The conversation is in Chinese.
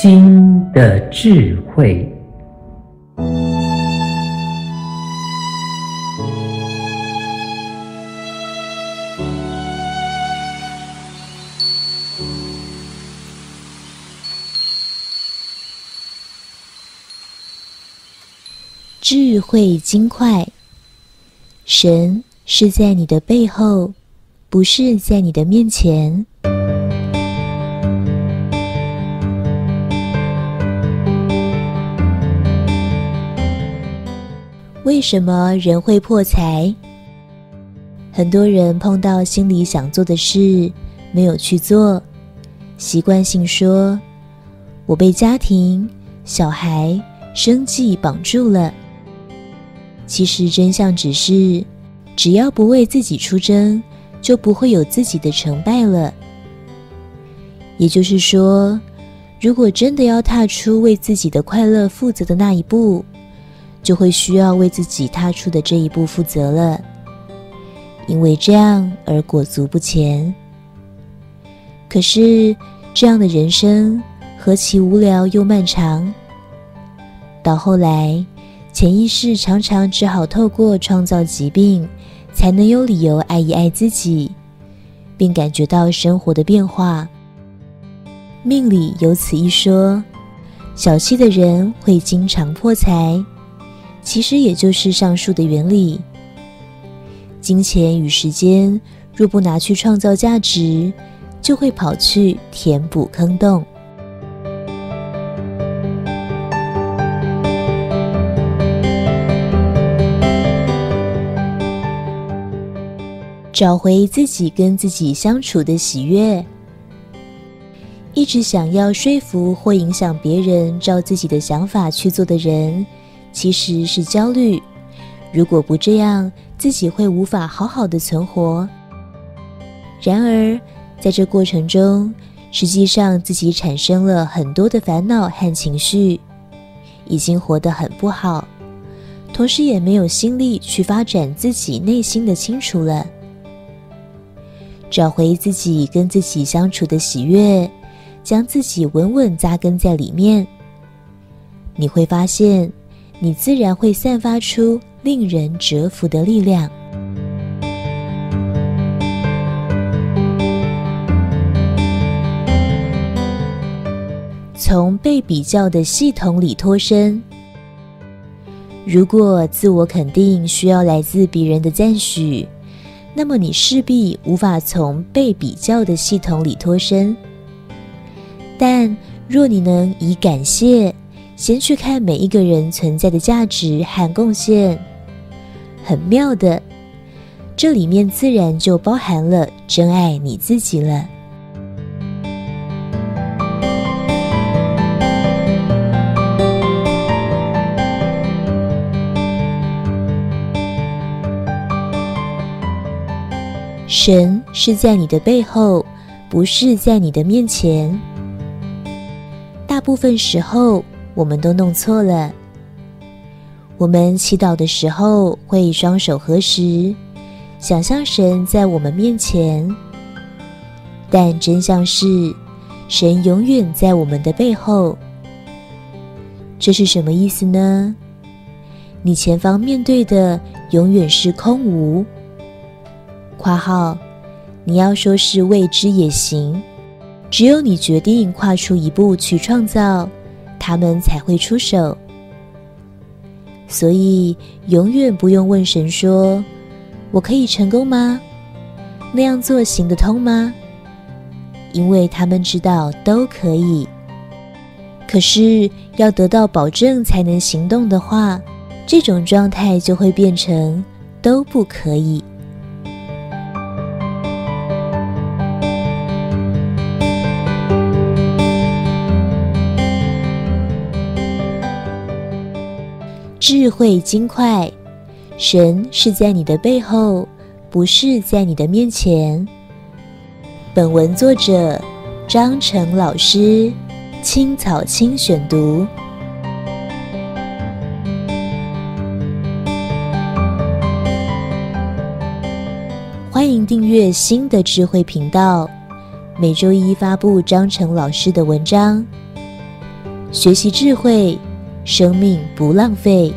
心的智慧。智慧金块，神是在你的背后，不是在你的面前。为什么人会破财？很多人碰到心里想做的事，没有去做，习惯性说：“我被家庭、小孩、生计绑住了。”其实真相只是，只要不为自己出征，就不会有自己的成败了。也就是说，如果真的要踏出为自己的快乐负责的那一步，就会需要为自己踏出的这一步负责了，因为这样而裹足不前。可是这样的人生何其无聊又漫长！到后来，潜意识常常只好透过创造疾病，才能有理由爱一爱自己，并感觉到生活的变化。命里有此一说：小气的人会经常破财。其实也就是上述的原理。金钱与时间若不拿去创造价值，就会跑去填补坑洞。找回自己跟自己相处的喜悦。一直想要说服或影响别人照自己的想法去做的人，其实是焦虑，如果不这样，自己会无法好好的存活。然而，在这过程中，实际上自己产生了很多的烦恼和情绪，已经活得很不好，同时也没有心力去发展自己内心的清楚了。找回自己跟自己相处的喜悦，将自己稳稳扎根在里面，你会发现。你自然会散发出令人折服的力量。从被比较的系统里脱身。如果自我肯定需要来自别人的赞许，那么你势必无法从被比较的系统里脱身。但若你能以感谢，先去看每一个人存在的价值和贡献，很妙的，这里面自然就包含了珍爱你自己了。神是在你的背后，不是在你的面前。大部分时候，我们都弄错了。我们祈祷的时候会双手合十，想象神在我们面前，但真相是，神永远在我们的背后。这是什么意思呢？你前方面对的永远是空无。括号，你要说是未知也行，只有你决定跨出一步去创造。他们才会出手，所以永远不用问神说：“我可以成功吗？那样做行得通吗？”因为他们知道都可以。可是要得到保证才能行动的话，这种状态就会变成都不可以。智慧金块，神是在你的背后，不是在你的面前。本文作者张成老师，青草青选读。欢迎订阅新的智慧频道，每周一发布张成老师的文章。学习智慧，生命不浪费。